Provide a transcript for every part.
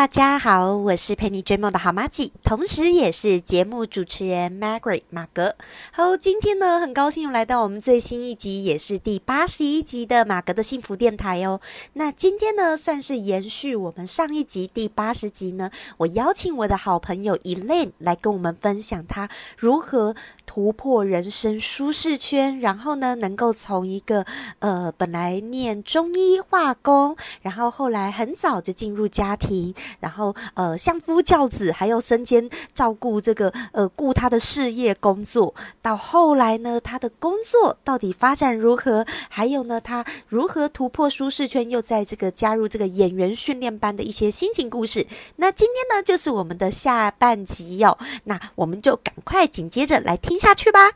大家好，我是陪你追梦的好妈吉，同时也是节目主持人 Margaret 马格。好，今天呢，很高兴又来到我们最新一集，也是第八十一集的马格的幸福电台哦。那今天呢，算是延续我们上一集第八十集呢，我邀请我的好朋友 Elaine 来跟我们分享她如何突破人生舒适圈，然后呢，能够从一个呃本来念中医化工，然后后来很早就进入家庭，然后呃相夫教子，还有身兼照顾这个呃顾他的事业工作，到后来呢，他的工作到底发展如何？还有呢，他如何突破舒适圈，又在这个加入这个演员训练班的一些心情故事。那今天呢，就是我们的下半集哟、那我们就赶快紧接着来听下去吧。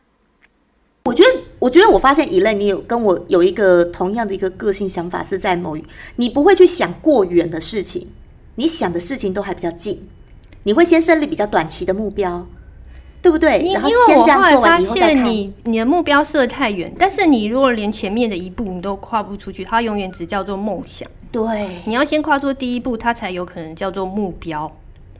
我觉得，我觉得我发现以类，你有跟我有一个同样的一个个性想法，是在某你不会去想过远的事情，你想的事情都还比较近，你会先设立比较短期的目标，对不对？然后先这样做完以后再看。现你你的目标设得太远，但是你如果连前面的一步你都跨不出去，它永远只叫做梦想。对，你要先跨出第一步，它才有可能叫做目标。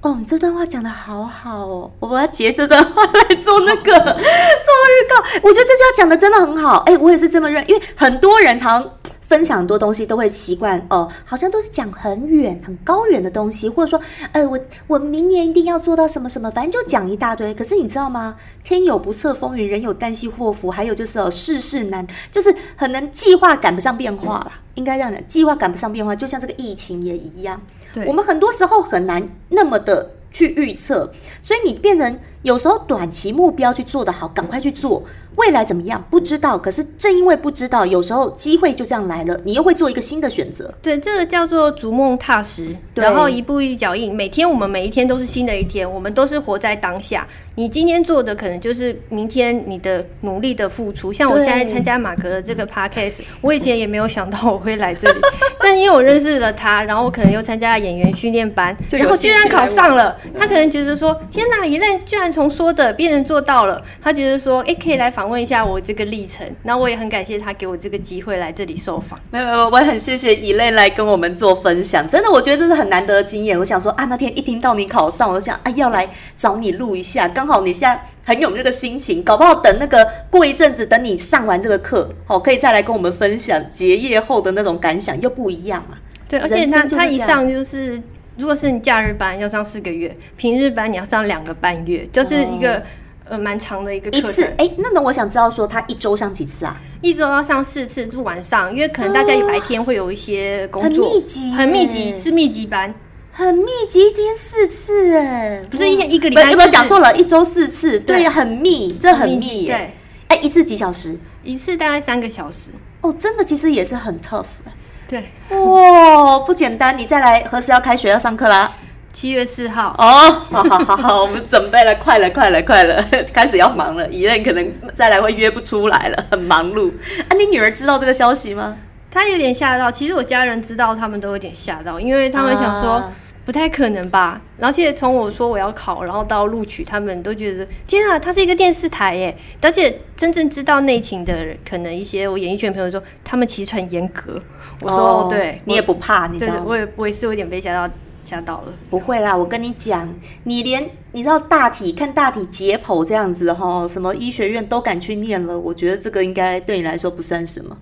哦，你这段话讲的好好哦，我要截这段话来做那个做预告。我觉得这句话讲的真的很好，哎，我也是这么认，因为很多人常分享很多东西都会习惯哦，好像都是讲很远、很高远的东西，或者说，呃，我我明年一定要做到什么什么，反正就讲一大堆。可是你知道吗？天有不测风云，人有旦夕祸福，还有就是哦，世事难，就是很能计划赶不上变化啦。应该这样讲，计划赶不上变化，就像这个疫情也一样。对我们很多时候很难那么的去预测，所以你变成有时候短期目标去做的好，赶快去做。未来怎么样不知道，可是正因为不知道，有时候机会就这样来了，你又会做一个新的选择。对，这个叫做逐梦踏实，对然后一步一脚印。每天我们每一天都是新的一天，我们都是活在当下。你今天做的可能就是明天你的努力的付出。像我现在参加马格的这个 podcast，我以前也没有想到我会来这里，但因为我认识了他，然后我可能又参加了演员训练班，然后居然考上了。他可能觉得说：“天哪，一任居然从说的变成做到了。”他觉得说：“哎、可以来访问一下我这个历程。”那我也很感谢他给我这个机会来这里受访。没有没有，我也很谢谢以类来跟我们做分享，真的，我觉得这是很难得的经验。我想说啊，那天一听到你考上，我就想啊，要来找你录一下，刚好你现在很有这个心情，搞不好等那个过一阵子，等你上完这个课，好、可以再来跟我们分享结业后的那种感想，又不一样啊。对，而且人他他一上就是，如果是你假日班要上四个月，平日班你要上两个半月，就是一个、呃蛮长的一个课程，一次？哎，那那我想知道说他一周上几次啊？一周要上四次，是晚上，因为可能大家白天会有一些工作。很作，密集耶很密集，是密集班，很密集，一天四次哎，不是一天一个礼不是有没有讲错了？一周四次，对。对，很密，这很密。对，哎，一次几小时？一次大概三个小时，哦，真的其实也是很 tough 哎。对，哇，不简单！你再来，何时要开学要上课啦？七月四号，哦，好好好好，我们准备了，快了，快了，快了，开始要忙了。一任可能再来会约不出来了，很忙碌。啊，你女儿知道这个消息吗？她有点吓到，其实我家人知道，他们都有点吓到，因为他们想说。啊不太可能吧？而且从我说我要考，然后到录取，他们都觉得天啊，它是一个电视台耶！而且真正知道内情的人，可能一些我演艺圈朋友说，他们其实很严格。我说、哦对，你也不怕，你知道吗？我也我也是有点被吓到吓到了。不会啦，我跟你讲，你连你知道大体看大体解剖这样子哈，什么医学院都敢去念了，我觉得这个应该对你来说不算什么。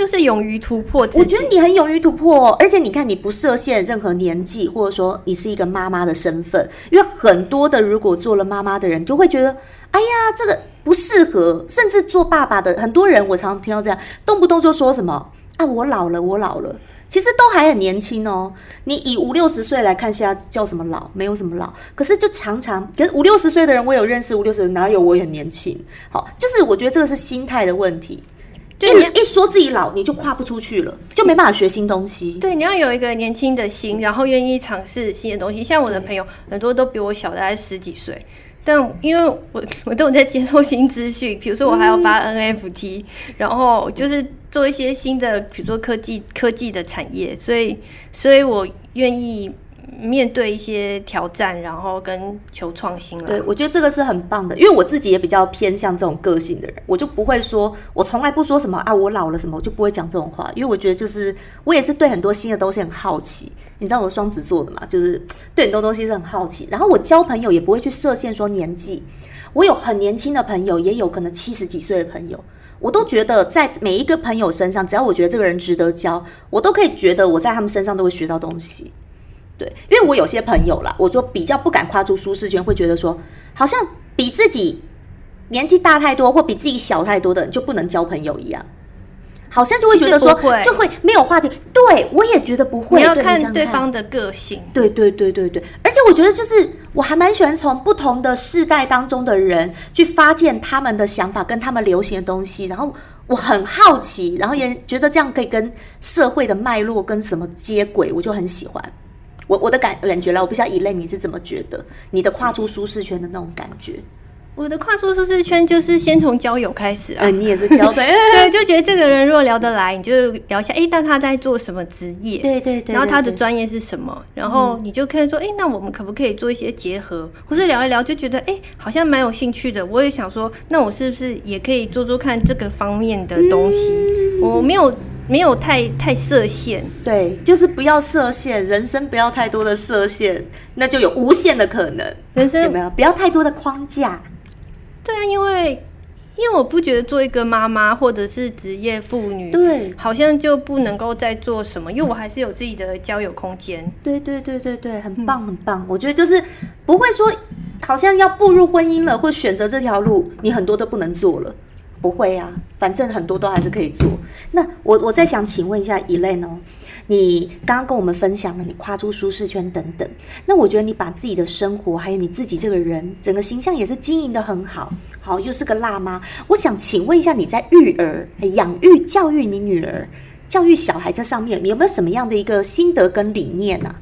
就是勇于突破。我觉得你很勇于突破，而且你看，你不设限任何年纪，或者说你是一个妈妈的身份，因为很多的如果做了妈妈的人，就会觉得，哎呀，这个不适合，甚至做爸爸的很多人，我常常听到这样，动不动就说什么啊，我老了，我老了。其实都还很年轻哦，你以五六十岁来看，现在叫什么老？没有什么老，可是就常常，可是五六十岁的人，我有认识五六十，哪有我也很年轻？好，就是我觉得这个是心态的问题。对你一一说自己老，你就跨不出去了，就没办法学新东西。对，你要有一个年轻的心，然后愿意尝试新的东西。像我的朋友，很多都比我小，大概十几岁。但因为我 我都有在接受新资讯，比如说我还要发 NFT，、然后就是做一些新的，比如说科技科技的产业，所以所以我愿意面对一些挑战，然后跟求创新了。对，我觉得这个是很棒的，因为我自己也比较偏向这种个性的人，我就不会说，我从来不说什么啊，我老了什么，我就不会讲这种话，因为我觉得就是我也是对很多新的东西很好奇。你知道我双子座的嘛，就是对很多东西是很好奇，然后我交朋友也不会去设限说年纪，我有很年轻的朋友，也有可能七十几岁的朋友。我都觉得，在每一个朋友身上，只要我觉得这个人值得交，我都可以觉得我在他们身上都会学到东西。对，因为我有些朋友啦，我说比较不敢跨出舒适圈，会觉得说，好像比自己年纪大太多或比自己小太多的人就不能交朋友一样。好像就会觉得说，就会没有话题。对我也觉得不会。你要看对方的个性。对对对对对，而且我觉得就是，我还蛮喜欢从不同的世代当中的人去发现他们的想法跟他们流行的东西，然后我很好奇，然后也觉得这样可以跟社会的脉络跟什么接轨，我就很喜欢。我我的感感觉了，我不知道以类你是怎么觉得你的跨出舒适圈的那种感觉。我的跨出舒适圈就是先从交友开始啊，你也是交 对，对，就觉得这个人如果聊得来，你就聊一下，哎，那他在做什么职业？对对对，然后他的专业是什么？然后你就可以说，哎，那我们可不可以做一些结合？或是聊一聊，就觉得哎，好像蛮有兴趣的。我也想说，那我是不是也可以做做看这个方面的东西？我没有没有太太设限，对，就是不要设限，人生不要太多的设限，那就有无限的可能。人生有没有不要太多的框架？对啊，因为因为我不觉得做一个妈妈或者是职业妇女，对，好像就不能够再做什么，因为我还是有自己的交友空间。对对对对对，很棒很棒。我觉得就是不会说，好像要步入婚姻了或选择这条路，你很多都不能做了。不会啊，反正很多都还是可以做。那我我在想，请问一下一类呢？你刚刚跟我们分享了你跨出舒适圈等等，那我觉得你把自己的生活还有你自己这个人整个形象也是经营的很好，好又是个辣妈。我想请问一下，你在育儿、养育、教育你女儿、教育小孩这上面，有没有什么样的一个心得跟理念呢？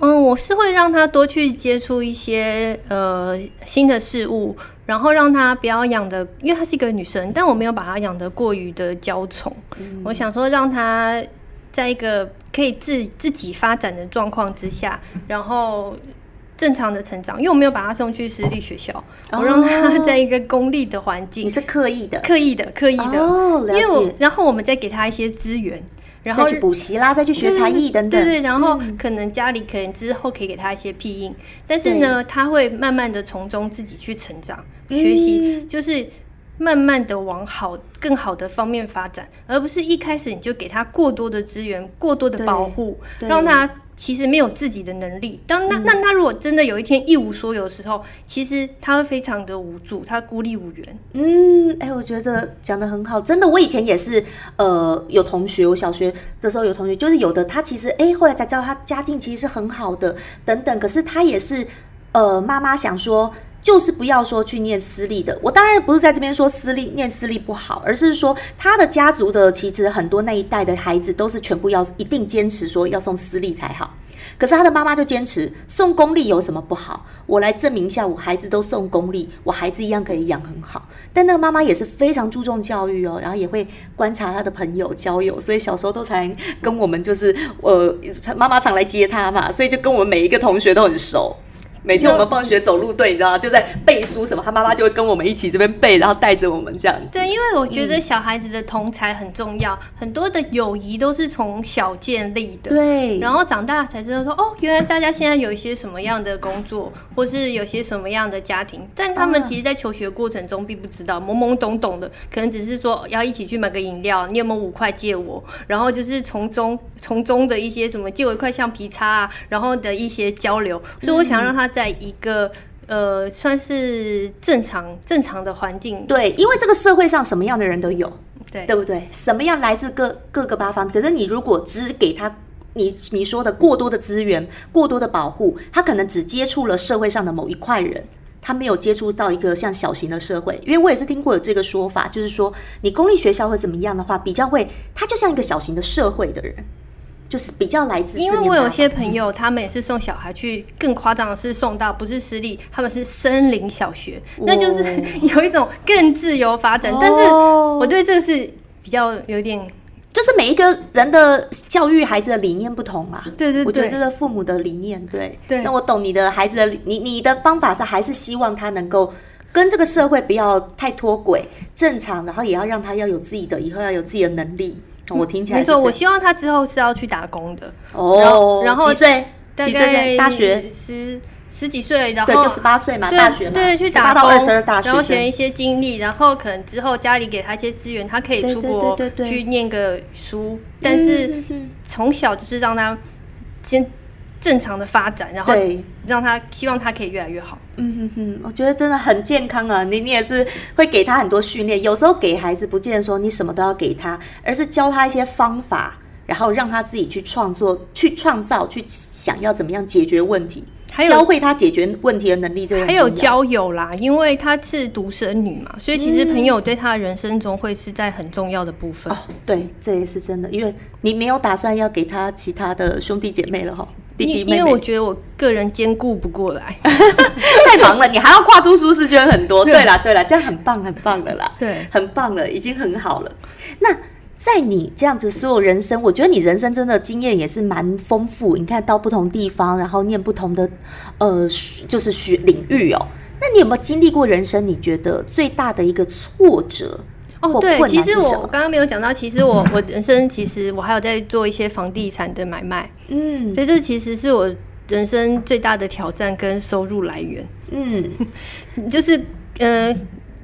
嗯，我是会让她多去接触一些呃新的事物，然后让她不要养的，因为她是一个女生，但我没有把她养的过于的娇宠。我想说让她。在一个可以自自己发展的状况之下，然后正常的成长，因为我没有把他送去私立学校，我让他在一个公立的环境。你是刻意的，刻意的，刻意的。哦，了解。然后我们再给他一些资源，然后去补习啦，再去学才艺等等。对对。然后可能家里可能之后可以给他一些庇应，但是呢，他会慢慢的从中自己去成长、学习，就是。慢慢的往好、更好的方面发展，而不是一开始你就给他过多的资源、过多的保护，让他其实没有自己的能力。当那那他如果真的有一天一无所有的时候，其实他会非常的无助，他孤立无援。嗯，哎，我觉得讲的很好，真的，我以前也是，呃，有同学，我小学的时候有同学，就是有的他其实，哎，后来才知道他家境其实是很好的，等等，可是他也是，呃，妈妈想说。就是不要说去念私立的，我当然不是在这边说私立念私立不好，而是说他的家族的其实很多那一代的孩子都是全部要一定坚持说要送私立才好，可是他的妈妈就坚持送公立有什么不好？我来证明一下，我孩子都送公立，我孩子一样可以养很好。但那个妈妈也是非常注重教育哦，然后也会观察他的朋友交友，所以小时候都才跟我们就是呃妈妈常来接他嘛，所以就跟我们每一个同学都很熟。每天我们放学走路队，你知道吗？就在背书什么，他妈妈就会跟我们一起这边背，然后带着我们这样子。对，因为我觉得小孩子的同才很重要，很多的友谊都是从小建立的。对，然后长大才知道说，哦，原来大家现在有一些什么样的工作，或是有些什么样的家庭，但他们其实，在求学过程中并不知道，懵懵懂懂的，可能只是说要一起去买个饮料，你有没有五块借我？然后就是从中从中的一些什么借我一块橡皮擦啊，然后的一些交流。所以我想让他。在一个呃，算是正常正常的环境，对，因为这个社会上什么样的人都有，对，对不对？什么样来自各各个八方，可是你如果只给他你你说的过多的资源、过多的保护，他可能只接触了社会上的某一块人，他没有接触到一个像小型的社会。因为我也是听过有这个说法，就是说你公立学校会怎么样的话，比较会，他就像一个小型的社会的人。就是比较来自，因为我有些朋友，他们也是送小孩去，更夸张的是送到不是私立，他们是森林小学，那就是 有一种更自由发展。但是我对这个是比较有点。就是每一个人的教育孩子的理念不同啦。对对我觉得这对，是父母的理念，对。对那我懂你的孩子的理，你你的方法是还是希望他能够跟这个社会不要太脱轨，正常，然后也要让他要有自己的，以后要有自己的能力。哦我听起来没错，我希望他之后是要去打工的，哦，然后几岁？大？概大学？十十几岁，然后对，就十八岁嘛，对大学嘛，对，去打工，到二十二大学然后学一。些经历，然后可能之后家里给他一些资源，他可以出国去念个书，但是从小就是让他先正常的发展，然后对，让他希望他可以越来越好。嗯哼哼，我觉得真的很健康啊！你你也是会给他很多训练，有时候给孩子不见得说你什么都要给他，而是教他一些方法，然后让他自己去创作、去创造、去想要怎么样解决问题，还有教会他解决问题的能力，这还有交友啦，因为她是独生女嘛，所以其实朋友对她的人生中会是在很重要的部分。哦，对，这也是真的，因为你没有打算要给他其他的兄弟姐妹了哈，弟弟妹因因为我觉得我个人兼顾不过来。太忙了，你还要跨出舒适圈很多。对啦，对啦，这样很棒，很棒的啦。对很棒了，已经很好了。那在你这样子所有人生，我觉得你人生真的经验也是蛮丰富。你看到不同地方，然后念不同的呃，就是学领域哦。那你有没有经历过人生？你觉得最大的一个挫折哦，对，其实难是什么？我刚刚没有讲到，其实我我人生其实我还有在做一些房地产的买卖，嗯所以这其实是我人生最大的挑战跟收入来源。嗯，就是呃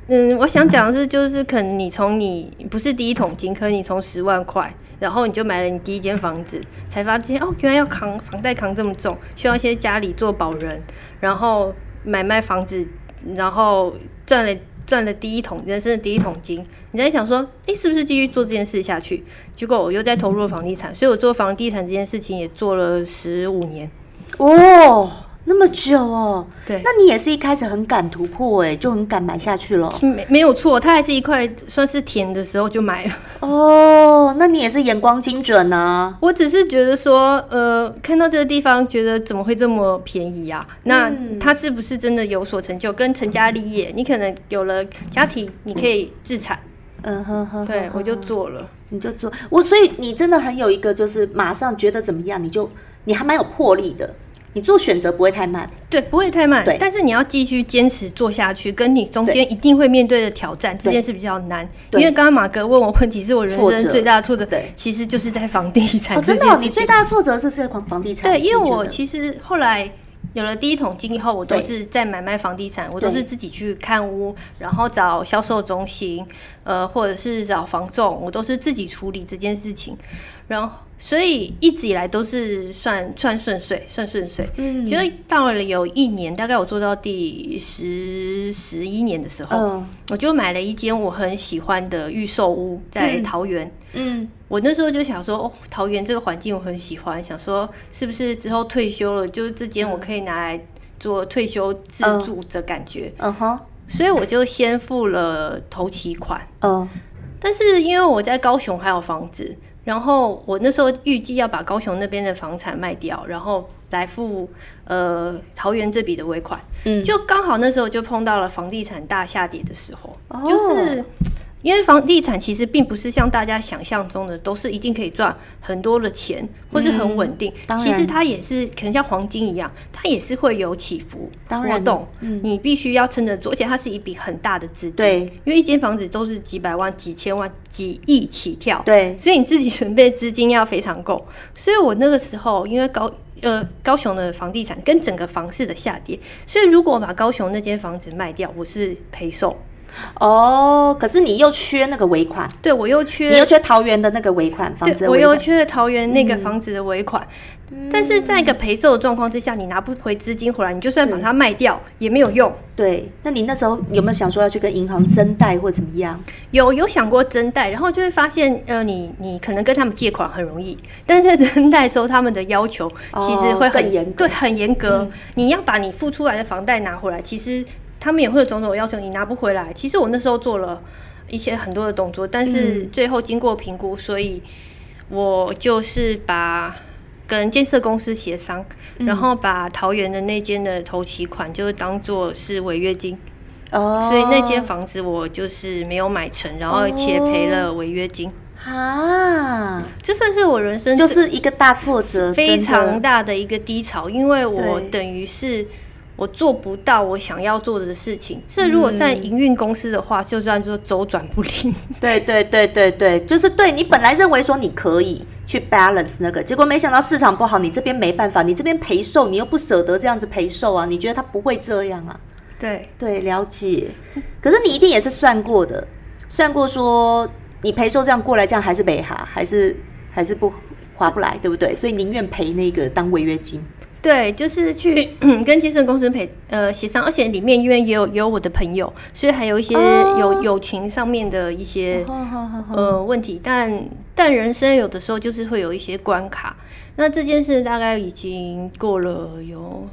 嗯，我想讲的是，就是可能你从你不是第一桶金，可能你从十万块，然后你就买了你第一间房子，才发现哦，原来要扛房贷扛这么重，需要一些家里做保人，然后买卖房子，然后赚了赚了第一桶人生的第一桶金，你在想说，诶，是不是继续做这件事下去？结果我又在投入房地产，所以我做房地产这件事情也做了十五年。哦，那么久哦。对那你也是一开始很敢突破哎，就很敢买下去了。没没有错，它还是一块算是甜的时候就买了。哦，那你也是眼光精准啊。我只是觉得说，呃，看到这个地方，觉得怎么会这么便宜啊？那嗯他是不是真的有所成就？跟成家立业，你可能有了家庭，你可以自产。嗯哼哼，对，我就做了。你就做我，所以你真的很有一个，就是马上觉得怎么样，你就你还蛮有魄力的，你做选择不会太慢。对，不会太慢对，但是你要继续坚持做下去，跟你中间一定会面对的挑战，这件事比较难。因为刚刚马哥问我问题，是我人生最大的挫折，对其实就是在房地产哦，真的。你最大的挫折是在房房地产。对，因为我其实后来有了第一桶金以后，我都是在买卖房地产，我都是自己去看屋，然后找销售中心，呃，或者是找房仲，我都是自己处理这件事情，然后所以一直以来都是算算顺遂，算顺遂。嗯，就是到了有一年，大概我做到第十十一年的时候，嗯。我就买了一间我很喜欢的预售屋，在嗯桃园。嗯，我那时候就想说，哦，桃园这个环境我很喜欢，想说是不是之后退休了，就是这间我可以拿来做退休自住的感觉，嗯哼，所以我就先付了头期款。嗯。但是因为我在高雄还有房子，然后我那时候预计要把高雄那边的房产卖掉，然后来付呃桃园这笔的尾款，嗯，就刚好那时候就碰到了房地产大下跌的时候，哦就是因为房地产其实并不是像大家想象中的都是一定可以赚很多的钱，或是很稳定。其实它也是可能像黄金一样，它也是会有起伏当然波动。嗯你必须要撑得住，而且它是一笔很大的资金。对因为一间房子都是几百万、几千万、几亿起跳。对，所以你自己准备资金要非常够。所以我那个时候因为高呃高雄的房地产跟整个房市的下跌，所以如果把高雄那间房子卖掉，我是赔售。哦，可是你又缺那个尾款，对我又缺你缺又缺桃园的那个尾款，房子对我又。缺了桃园那个房子的尾款。但是在一个赔售的状况之下，你拿不回资金回来，你就算把它卖掉也没有用。对，那你那时候有没有想说要去跟银行增贷或怎么样？有有想过增贷，然后就会发现，呃，你你可能跟他们借款很容易，但是在增贷的时候，他们的要求其实会很、严格嗯对，很严格。你要把你付出来的房贷拿回来，其实他们也会有种种要求，你拿不回来。其实我那时候做了一些很多的动作，但是最后经过评估，所以我就是把跟建设公司协商，嗯。然后把桃园的那间的头期款就是当做是违约金。哦，所以那间房子我就是没有买成，然后且赔了违约金。啊，这算是我人生就是一个大挫折，非常大的一个低潮，因为我等于是我做不到我想要做的事情。这如果在营运公司的话，就算说周转不灵。对对对对对，就是对你本来认为说你可以去 balance 那个，结果没想到市场不好，你这边没办法，你这边赔售，你又不舍得这样子赔售啊，你觉得他不会这样啊？对，对，了解。可是你一定也是算过的，算过说你赔售这样过来，这样还是没哈，还是还是不划不来，对不对？所以宁愿赔那个当违约金。对，就是去 跟健身公司陪呃协商，而且里面因为也有也有我的朋友，所以还有一些哦友友情上面的一些呃问题，但但人生有的时候就是会有一些关卡。那这件事大概已经过了有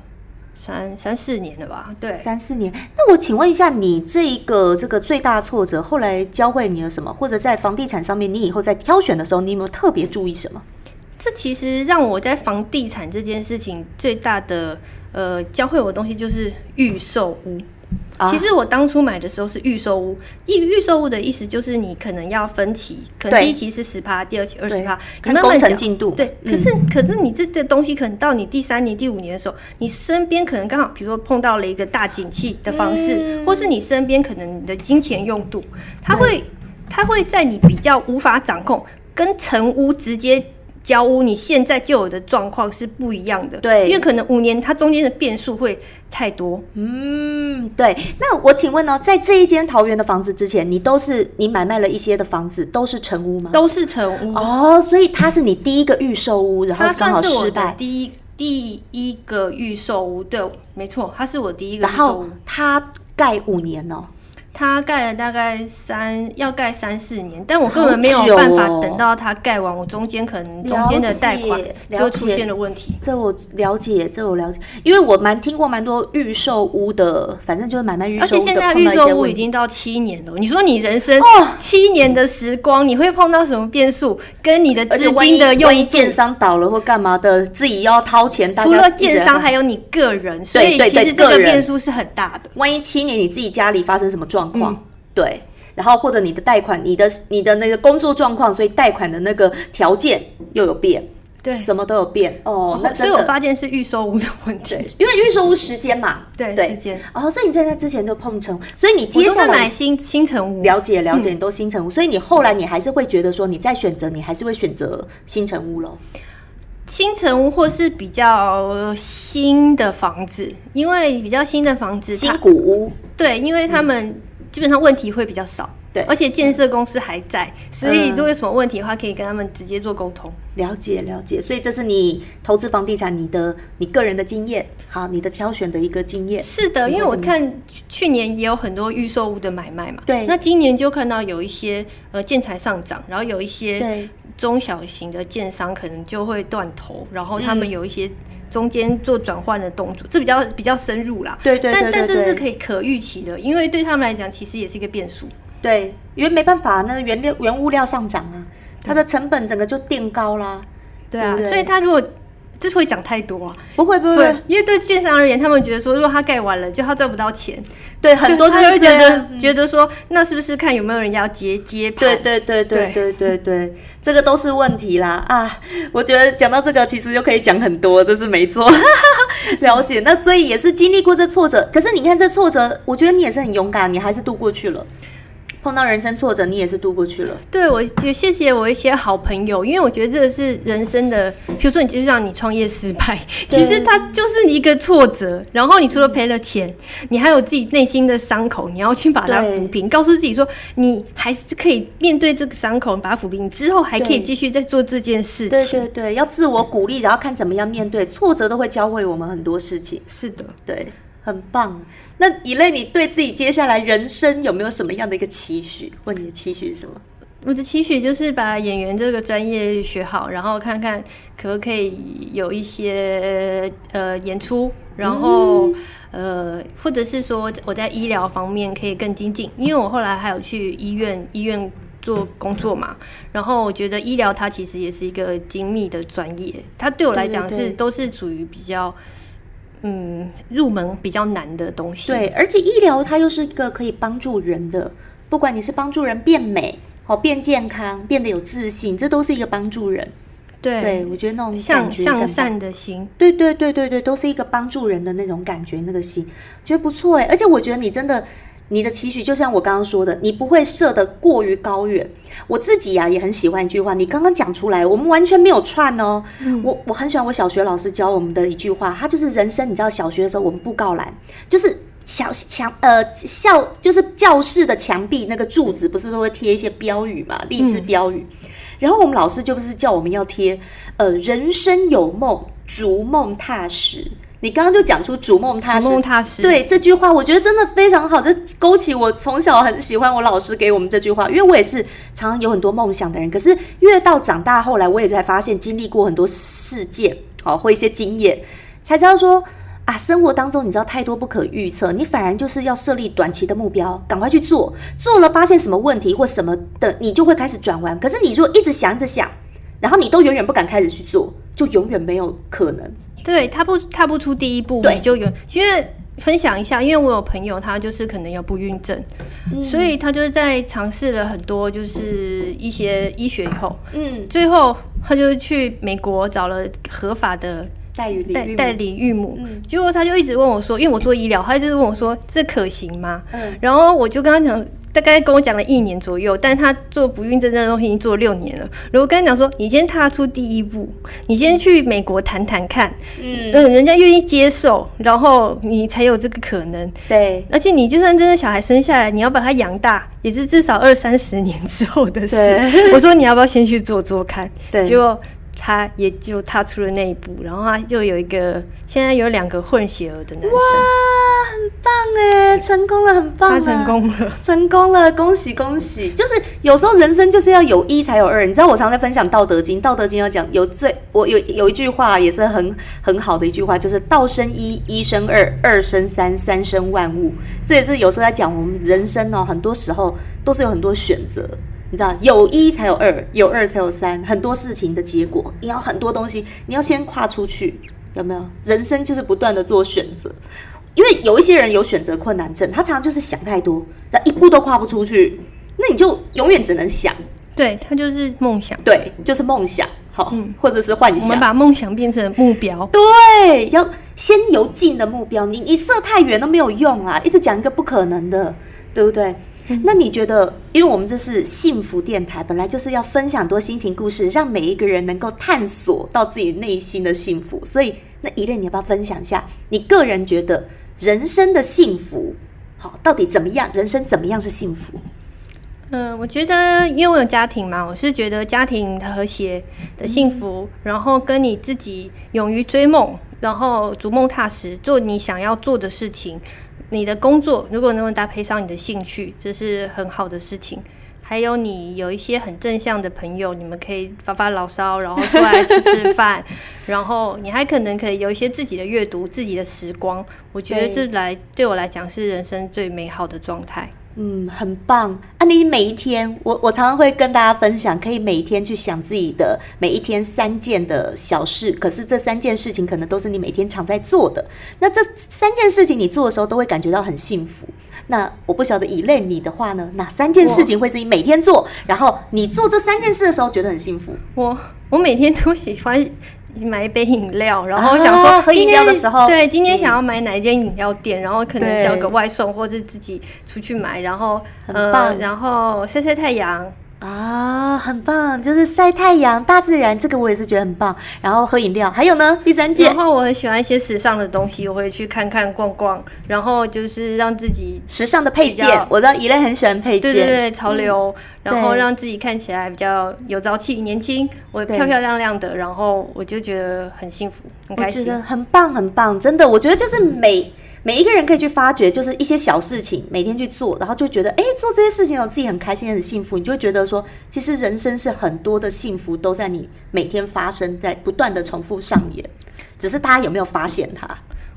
三三四年了吧？对，三四年，那我请问一下，你这一个这个最大挫折，后来教会你了什么？或者在房地产上面，你以后在挑选的时候，你有没有特别注意什么？这其实让我在房地产这件事情最大的呃教会我的东西就是预售屋。啊其实我当初买的时候是预售屋，预预售屋的意思就是你可能要分期，可能第一期是十趴，第二期二十趴，工程慢慢缴进度。对，嗯可是、可是你这这东西可能到你第三年、第五年的时候，你身边可能刚好，比如说碰到了一个大景气的方式，嗯或是你身边可能你的金钱用度，它会它会在你比较无法掌控，跟成屋直接。交屋，你现在就有的状况是不一样的，对因为可能五年它中间的变数会太多，嗯，对。那我请问呢、在这一间桃园的房子之前，你都是你买卖了一些的房子都是成屋吗？都是成屋，哦，所以它是你第一个预售屋，然后它刚好失败，第一第一个预售屋，对，没错，它是我第一个然后。它盖五年哦。它盖了大概三，要盖三四年，但我根本没有办法等到它盖完，我中间可能中间的贷款就出现了问题。这我了解，这我了解，因为我蛮听过蛮多预售屋的，反正就是买卖预售屋的且现在预售屋。已经到七年了，你说你人生哦七年的时光，你会碰到什么变数？跟你的资金的万一建商倒了或干嘛的，自己要掏钱，大家除了建商，还有你个人，所以其实这个变数是很大的。万一七年你自己家里发生什么状况，嗯。对，然后或者你的贷款、你的你的那个工作状况，所以贷款的那个条件又有变，对。什么都有变。哦。那所以我发现是预售屋的问题。对，因为预售屋时间嘛，对对。时间。哦，所以你在那之前都碰成，所以你接下来买新新城屋，了解了解，你都新城屋，所以你后来你还是会觉得说，你在选择，你还是会选择新城屋咯。新城屋或是比较新的房子，因为比较新的房子，新它古屋，对，因为他们基本上问题会比较少，对而且建设公司还在，所以嗯如果有什么问题的话，可以跟他们直接做沟通。了解了解，所以这是你投资房地产你的你个人的经验，好，你的挑选的一个经验。是的，因为我看去去年也有很多预售屋的买卖嘛，对那今年就看到有一些呃建材上涨，然后有一些对中小型的建商可能就会断头，然后他们嗯有一些中间做转换的动作，这比较比较深入啦。对对对但但对对这是可以可预期的，因为对他们来讲，其实也是一个变数。对，因为没办法，那原料原物料上涨啊，它的成本整个就垫高啦。对啊，对对所以他如果这会讲太多啊，不会不会，因为对券商而言，他们觉得说，如果他盖完了，就他赚不到钱，对很多他就会觉得。觉得说，那是不是看有没有人要接接盘？对对对对对对对，这个都是问题啦啊！我觉得讲到这个，其实就可以讲很多，这是没错。了解，那所以也是经历过这挫折，可是你看这挫折，我觉得你也是很勇敢，你还是度过去了。碰到人生挫折，你也是度过去了。对，我就谢谢我一些好朋友，因为我觉得这个是人生的，比如说你就像你创业失败，其实它就是一个挫折，然后你除了赔了钱，你还有自己内心的伤口，你要去把它抚平，告诉自己说你还是可以面对这个伤口，把它抚平，你之后还可以继续再做这件事对情。对对，要自我鼓励，然后看怎么样面对挫折，都会教会我们很多事情。是的。对，很棒。那以类，你对自己接下来人生有没有什么样的一个期许？问你的期许是什么？我的期许就是把演员这个专业学好，然后看看可不可以有一些呃演出，然后、呃，或者是说我在医疗方面可以更精进，因为我后来还有去医院医院做工作嘛，然后我觉得医疗它其实也是一个精密的专业，它对我来讲是都是属于比较嗯入门比较难的东西。对，而且医疗它又是一个可以帮助人的，不管你是帮助人变美。好变健康，变得有自信，这都是一个帮助人。对，对我觉得那种向向善的心。对对对对对，都是一个帮助人的那种感觉，那个心，觉得不错哎。而且我觉得你真的，你的期许就像我刚刚说的，你不会设得过于高远。我自己呀、也很喜欢一句话，你刚刚讲出来，我们完全没有串哦。我我很喜欢我小学老师教我们的一句话，他就是人生，你知道小学的时候我们布告栏就是。小墙呃校就是教室的墙壁那个柱子不是都会贴一些标语嘛，励志标语。然后我们老师就不是叫我们要贴，呃，人生有梦，逐梦踏实。你刚刚就讲出逐梦踏实，逐梦踏实对这句话，我觉得真的非常好，就勾起我从小很喜欢我老师给我们这句话，因为我也是常常有很多梦想的人，可是越到长大后来，我也才发现经历过很多事件，好、或一些经验，才知道说。啊，生活当中你知道太多不可预测，你反而就是要设立短期的目标，赶快去做，做了发现什么问题或什么的，你就会开始转弯。可是你如果一直想一直想，然后你都永远不敢开始去做，就永远没有可能。对，踏不踏不出第一步，你就有。因为分享一下，因为我有朋友，他就是可能有不孕症，嗯所以他就是在尝试了很多就是一些医学以后，嗯，最后他就去美国找了合法的代理代代理育母，嗯结果他就一直问我说，因为我做医疗，他一直问我说这可行吗？嗯然后我就跟他讲，大概跟我讲了一年左右，但是他做不孕症这个东西已经做了六年了。然后我跟他讲说，你先踏出第一步，你先去美国谈谈看，嗯，嗯，人家愿意接受，然后你才有这个可能。对而且你就算真的小孩生下来，你要把他养大，也是至少二三十年之后的事。我说你要不要先去做做看？对结果他也就踏出了那一步，然后他就有一个现在有两个混血儿的男生，哇，很棒哎，成功了，很棒、啊，他成功了。成功了，恭喜恭喜！就是有时候人生就是要有一才有二，你知道我常在分享《道德经》，《道德经》要讲有最，我有有一句话也是很很好的一句话，就是道生一，一生二，二生三，三生万物。这也是有时候在讲我们人生哦，很多时候都是有很多选择。你知道，有一才有二，有二才有三，很多事情的结果，你要很多东西，你要先跨出去，有没有？人生就是不断的做选择，因为有一些人有选择困难症，他常常就是想太多，那一步都跨不出去，那你就永远只能想，对他就是梦想，对，就是梦想，好，嗯或者是幻想我们，把梦想变成目标。对，要先由近的目标，你你设太远都没有用啊，一直讲一个不可能的，对不对？那你觉得，因为我们这是幸福电台，本来就是要分享多心情故事，让每一个人能够探索到自己内心的幸福。所以，那一类你要不要分享一下你个人觉得人生的幸福？好，到底怎么样？人生怎么样是幸福？嗯，我觉得，因为我有家庭嘛，我是觉得家庭的和谐的幸福，然后跟你自己勇于追梦，然后逐梦踏实，做你想要做的事情。你的工作如果能够搭配上你的兴趣，这是很好的事情。还有你有一些很正向的朋友，你们可以发发牢骚，然后出来吃吃饭，然后你还可能可以有一些自己的阅读、自己的时光。我觉得这来对我来讲是人生最美好的状态。嗯，很棒啊！你每一天，我我常常会跟大家分享，可以每一天去想自己的每一天三件的小事。可是这三件事情可能都是你每天常在做的。那这三件事情你做的时候都会感觉到很幸福。那我不晓得以类你的话呢，哪三件事情会是你每天做，然后你做这三件事的时候觉得很幸福？我我每天都喜欢买一杯饮料，然后想说啊喝饮料的时候对，今天想要买哪一间饮料店，然后可能对叫个外送，或者自己出去买，然后很棒呃，然后晒晒太阳。啊，很棒，就是晒太阳、大自然，这个我也是觉得很棒。然后喝饮料，还有呢，第三件然后我很喜欢一些时尚的东西，我会去看看逛逛，然后就是让自己时尚的配件，我知道一类很喜欢配件，对对对潮流，然后让自己看起来比较有朝气、年轻，我漂漂亮亮的，然后我就觉得很幸福、很开心。我觉得很棒，很棒，真的，我觉得就是每每一个人可以去发掘，就是一些小事情，每天去做，然后就觉得，哎，做这些事情我自己很开心，很幸福，你就会觉得说，其实人生是很多的幸福都在你每天发生，在不断的重复上演，只是大家有没有发现它？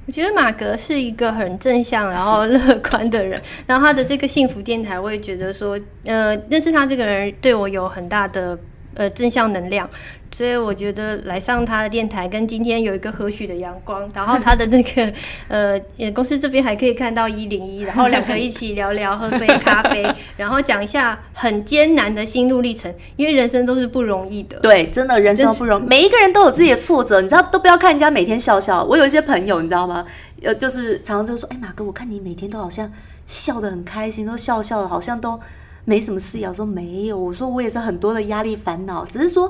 我觉得马格是一个很正向然后乐观的人，然后他的这个幸福电台，我也觉得说，呃，认识他这个人对我有很大的呃正向能量。所以我觉得来上他的电台，跟今天有一个和煦的阳光，然后他的那个 呃公司这边还可以看到一零一，然后两个一起聊聊，喝杯咖啡，然后讲一下很艰难的心路历程，因为人生都是不容易的。对，真的人生不容易，每一个人都有自己的挫折，你知道，都不要看人家每天笑笑。我有一些朋友，你知道吗？呃，就是常常就说，哎，马哥，我看你每天都好像笑得很开心，都笑笑的，好像都没什么事呀。我说没有，我说我也是很多的压力烦恼，只是说。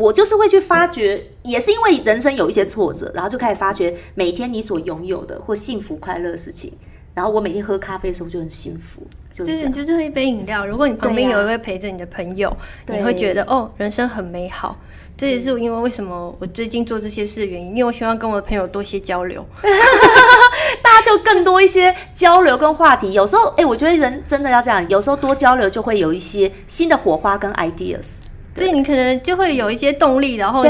我就是会去发掘，也是因为人生有一些挫折，然后就开始发掘每天你所拥有的或幸福快乐的事情。然后我每天喝咖啡的时候就很幸福，就是就是喝一杯饮料。如果你旁边有一位陪着你的朋友，你会觉得哦，人生很美好。这也是因为为什么我最近做这些事的原因，因为我希望跟我的朋友多些交流，大家就更多一些交流跟话题。有时候，哎，我觉得人真的要这样，有时候多交流就会有一些新的火花跟 ideas。所以你可能就会有一些动力，然后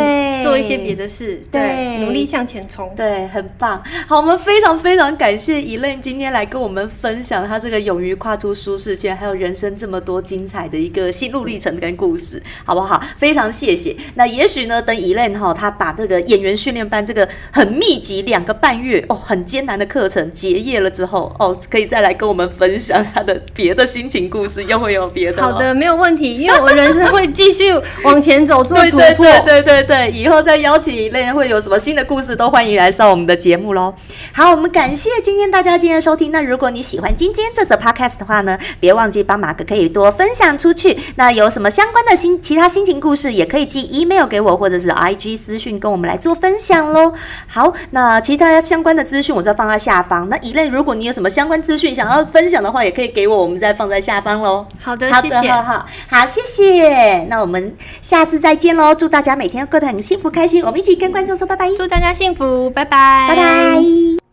做一些别的事，对，努力向前冲，对，很棒。好，我们非常非常感谢伊 lenn 今天来跟我们分享他这个勇于跨出舒适圈，还有人生这么多精彩的一个心路历程跟故事，好不好？非常谢谢。那也许呢，等伊 lenn 哈，他把这个演员训练班这个很密集两个半月哦，很艰难的课程结业了之后，哦，可以再来跟我们分享他的别的心情故事，又会有别的。好的，没有问题，因为我人生会继续。往前走，做突破。对对对对，以后再邀请一类人，会有什么新的故事，都欢迎来上我们的节目喽。好，我们感谢今天大家今天的收听。那如果你喜欢今天这则 podcast 的话呢，别忘记帮马哥可以多分享出去。那有什么相关的心其他心情故事，也可以寄 email 给我，或者是 IG 私讯跟我们来做分享喽。好，那其他相关的资讯我再放在下方。那一类，如果你有什么相关资讯想要分享的话，也可以给我，我们再放在下方喽。好的，好的，好好好，谢谢。那我们。下次再见喽！祝大家每天过得很幸福开心。我们一起跟观众说拜拜，祝大家幸福，拜拜，拜拜。